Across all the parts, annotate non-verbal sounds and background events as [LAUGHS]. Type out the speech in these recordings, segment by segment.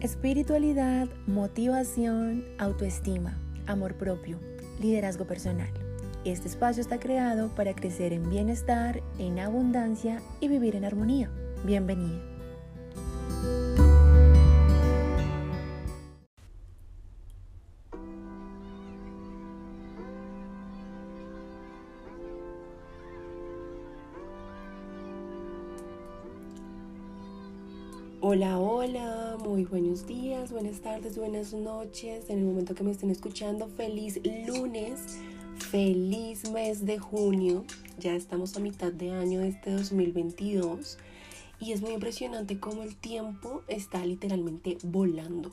Espiritualidad, motivación, autoestima, amor propio, liderazgo personal. Este espacio está creado para crecer en bienestar, en abundancia y vivir en armonía. Bienvenida. Hola, hola, muy buenos días, buenas tardes, buenas noches. En el momento que me estén escuchando, feliz lunes, feliz mes de junio. Ya estamos a mitad de año de este 2022 y es muy impresionante cómo el tiempo está literalmente volando.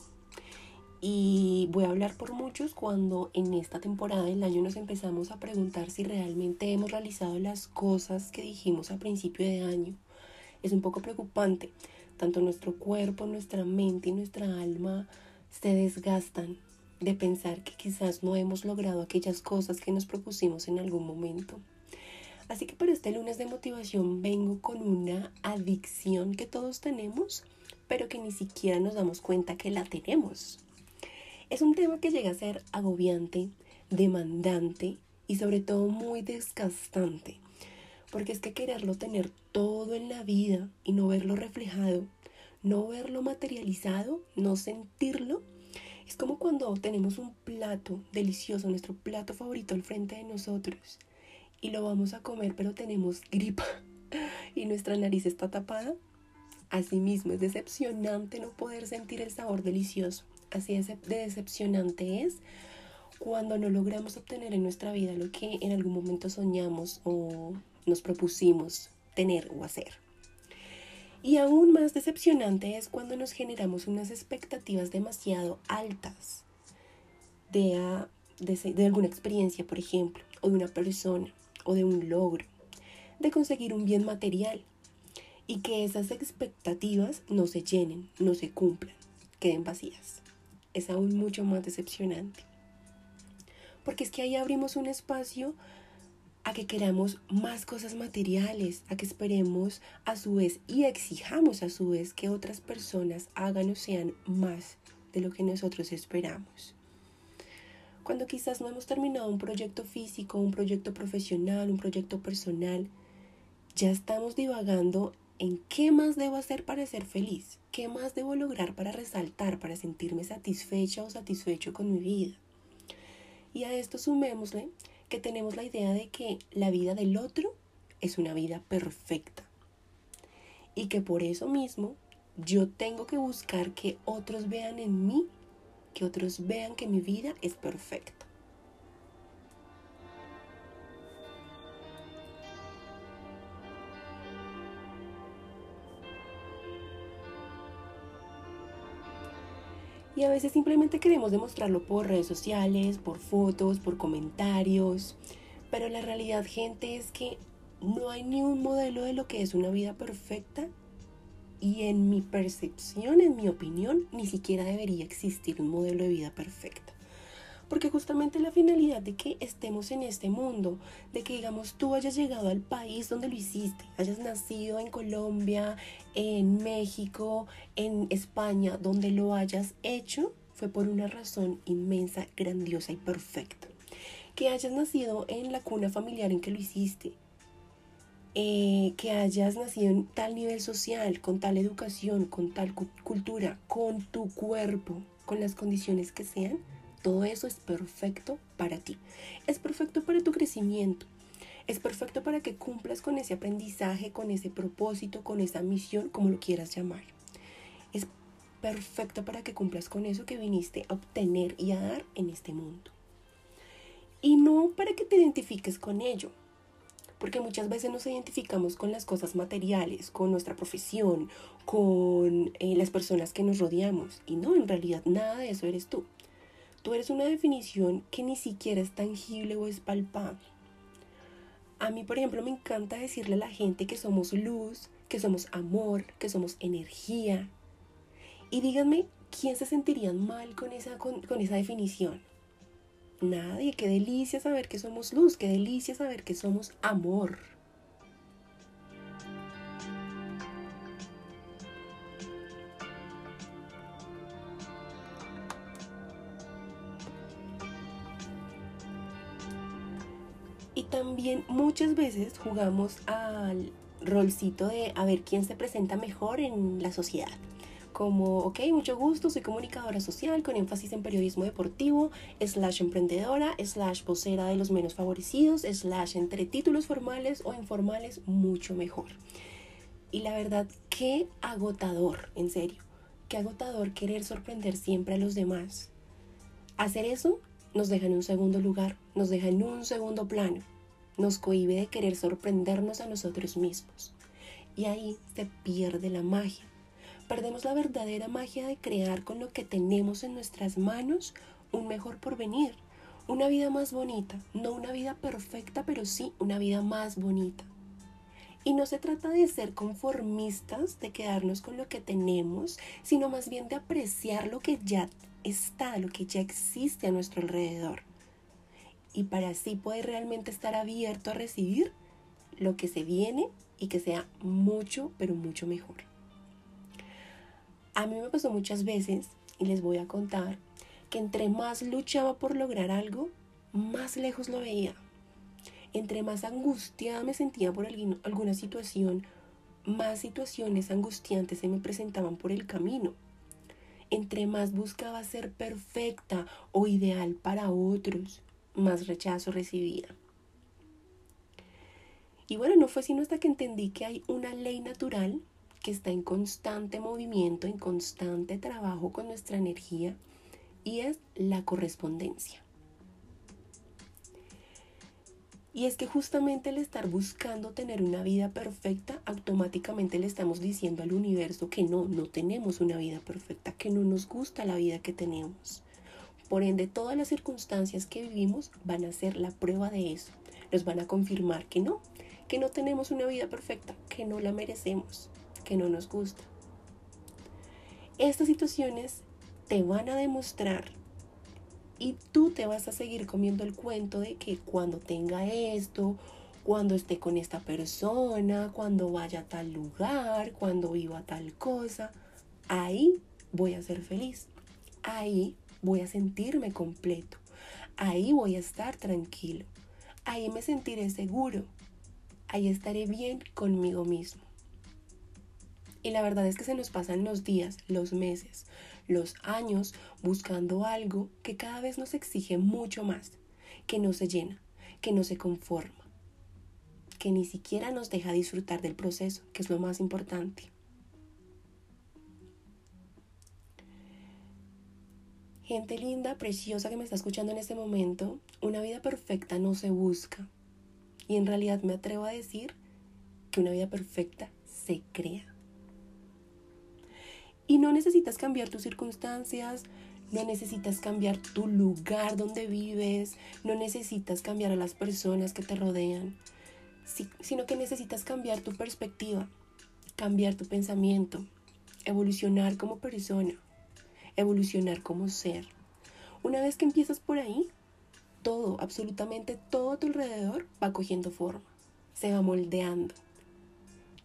Y voy a hablar por muchos cuando en esta temporada del año nos empezamos a preguntar si realmente hemos realizado las cosas que dijimos a principio de año. Es un poco preocupante tanto nuestro cuerpo, nuestra mente y nuestra alma se desgastan de pensar que quizás no hemos logrado aquellas cosas que nos propusimos en algún momento. Así que para este lunes de motivación vengo con una adicción que todos tenemos, pero que ni siquiera nos damos cuenta que la tenemos. Es un tema que llega a ser agobiante, demandante y sobre todo muy desgastante porque es que quererlo tener todo en la vida y no verlo reflejado, no verlo materializado, no sentirlo, es como cuando tenemos un plato delicioso, nuestro plato favorito al frente de nosotros y lo vamos a comer pero tenemos gripa [LAUGHS] y nuestra nariz está tapada. Asimismo, es decepcionante no poder sentir el sabor delicioso. Así de decepcionante es cuando no logramos obtener en nuestra vida lo que en algún momento soñamos o nos propusimos tener o hacer. Y aún más decepcionante es cuando nos generamos unas expectativas demasiado altas de, de, alguna experiencia, por ejemplo, o de una persona, o de un logro, de conseguir un bien material, y que esas expectativas no se llenen, no se cumplan, queden vacías. Es aún mucho más decepcionante. Porque es que ahí abrimos un espacio a que queramos más cosas materiales, a que esperemos a su vez y exijamos a su vez que otras personas hagan o sean más de lo que nosotros esperamos. Cuando quizás no hemos terminado un proyecto físico, un proyecto profesional, un proyecto personal, ya estamos divagando en qué más debo hacer para ser feliz, qué más debo lograr para resaltar, para sentirme satisfecha o satisfecho con mi vida. Y a esto sumémosle que tenemos la idea de que la vida del otro es una vida perfecta. Y que por eso mismo yo tengo que buscar que otros vean en mí, que otros vean que mi vida es perfecta. Y a veces simplemente queremos demostrarlo por redes sociales, por fotos, por comentarios. Pero la realidad, gente, es que no hay ni un modelo de lo que es una vida perfecta. Y en mi percepción, en mi opinión, ni siquiera debería existir un modelo de vida perfecta. Porque justamente la finalidad de que estemos en este mundo, de que digamos tú hayas llegado al país donde lo hiciste, hayas nacido en Colombia, en México, en España, donde lo hayas hecho, fue por una razón inmensa, grandiosa y perfecta. Que hayas nacido en la cuna familiar en que lo hiciste, eh, que hayas nacido en tal nivel social, con tal educación, con tal cultura, con tu cuerpo, con las condiciones que sean, todo eso es perfecto para ti. Es perfecto para tu crecimiento. Es perfecto para que cumplas con ese aprendizaje, con ese propósito, con esa misión, como lo quieras llamar. Es perfecto para que cumplas con eso que viniste a obtener y a dar en este mundo. Y no para que te identifiques con ello, porque muchas veces nos identificamos con las cosas materiales, con nuestra profesión, con eh, las personas que nos rodeamos. Y no, en realidad nada de eso eres tú. Tú eres una definición que ni siquiera es tangible o es palpable. A mí, por ejemplo, me encanta decirle a la gente que somos luz, que somos amor, que somos energía. Y díganme, ¿quién se sentiría mal con esa, con, con esa definición? Nadie. Qué delicia saber que somos luz, qué delicia saber que somos amor. También muchas veces jugamos al rolcito de a ver quién se presenta mejor en la sociedad. Como, ok, mucho gusto, soy comunicadora social con énfasis en periodismo deportivo, slash emprendedora, slash vocera de los menos favorecidos, slash entre títulos formales o informales, mucho mejor. Y la verdad, qué agotador, en serio, qué agotador querer sorprender siempre a los demás. Hacer eso nos deja en un segundo lugar, nos deja en un segundo plano, nos cohibe de querer sorprendernos a nosotros mismos. Y ahí se pierde la magia. Perdemos la verdadera magia de crear con lo que tenemos en nuestras manos un mejor porvenir, una vida más bonita, no una vida perfecta, pero sí una vida más bonita. Y no se trata de ser conformistas, de quedarnos con lo que tenemos, sino más bien de apreciar lo que ya está, lo que ya existe a nuestro alrededor. Y para así poder realmente estar abierto a recibir lo que se viene y que sea mucho, pero mucho mejor. A mí me pasó muchas veces, y les voy a contar, que entre más luchaba por lograr algo, más lejos lo veía. Entre más angustiada me sentía por alguna situación, más situaciones angustiantes se me presentaban por el camino entre más buscaba ser perfecta o ideal para otros, más rechazo recibía. Y bueno, no fue sino hasta que entendí que hay una ley natural que está en constante movimiento, en constante trabajo con nuestra energía, y es la correspondencia. Y es que justamente el estar buscando tener una vida perfecta, automáticamente le estamos diciendo al universo que no, no tenemos una vida perfecta, que no nos gusta la vida que tenemos. Por ende, todas las circunstancias que vivimos van a ser la prueba de eso. Nos van a confirmar que no, que no tenemos una vida perfecta, que no la merecemos, que no nos gusta. Estas situaciones te van a demostrar y tú te vas a seguir comiendo el cuento de que cuando tenga esto, cuando esté con esta persona, cuando vaya a tal lugar, cuando viva tal cosa, ahí voy a ser feliz. Ahí voy a sentirme completo. Ahí voy a estar tranquilo. Ahí me sentiré seguro. Ahí estaré bien conmigo mismo. Y la verdad es que se nos pasan los días, los meses, los años buscando algo que cada vez nos exige mucho más, que no se llena, que no se conforma, que ni siquiera nos deja disfrutar del proceso, que es lo más importante. Gente linda, preciosa que me está escuchando en este momento, una vida perfecta no se busca. Y en realidad me atrevo a decir que una vida perfecta se crea. Y no necesitas cambiar tus circunstancias, no necesitas cambiar tu lugar donde vives, no necesitas cambiar a las personas que te rodean, sino que necesitas cambiar tu perspectiva, cambiar tu pensamiento, evolucionar como persona, evolucionar como ser. Una vez que empiezas por ahí, todo, absolutamente todo a tu alrededor va cogiendo forma, se va moldeando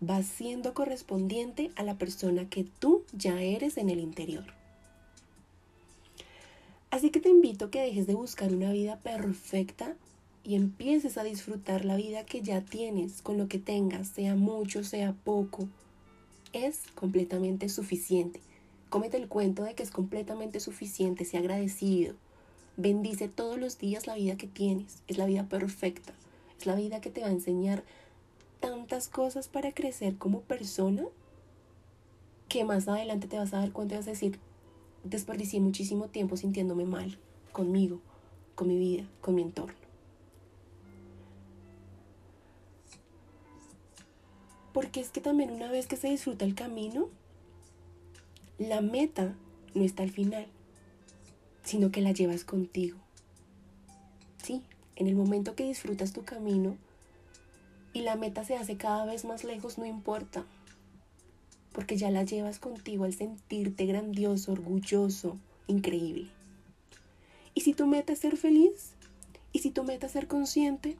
va siendo correspondiente a la persona que tú ya eres en el interior. Así que te invito a que dejes de buscar una vida perfecta y empieces a disfrutar la vida que ya tienes con lo que tengas, sea mucho, sea poco. Es completamente suficiente. Cómete el cuento de que es completamente suficiente, sea agradecido. Bendice todos los días la vida que tienes. Es la vida perfecta. Es la vida que te va a enseñar tantas cosas para crecer como persona que más adelante te vas a dar cuenta y vas a decir, desperdicié muchísimo tiempo sintiéndome mal conmigo, con mi vida, con mi entorno. Porque es que también una vez que se disfruta el camino, la meta no está al final, sino que la llevas contigo. Sí, en el momento que disfrutas tu camino, y la meta se hace cada vez más lejos, no importa, porque ya la llevas contigo al sentirte grandioso, orgulloso, increíble. Y si tu meta es ser feliz, y si tu meta es ser consciente,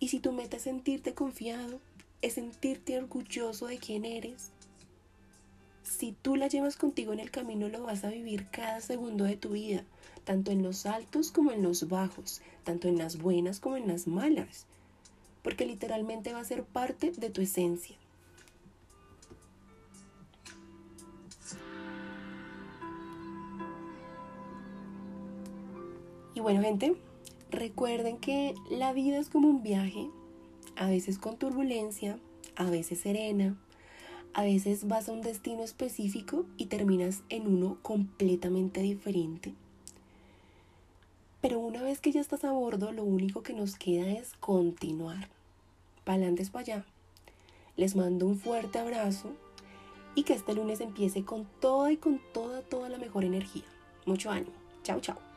y si tu meta es sentirte confiado, es sentirte orgulloso de quién eres, si tú la llevas contigo en el camino, lo vas a vivir cada segundo de tu vida, tanto en los altos como en los bajos, tanto en las buenas como en las malas porque literalmente va a ser parte de tu esencia. Y bueno, gente, recuerden que la vida es como un viaje, a veces con turbulencia, a veces serena, a veces vas a un destino específico y terminas en uno completamente diferente. Que ya estás a bordo, lo único que nos queda es continuar. Para adelante para allá. Les mando un fuerte abrazo y que este lunes empiece con toda y con toda, toda la mejor energía. Mucho ánimo. Chao, chao.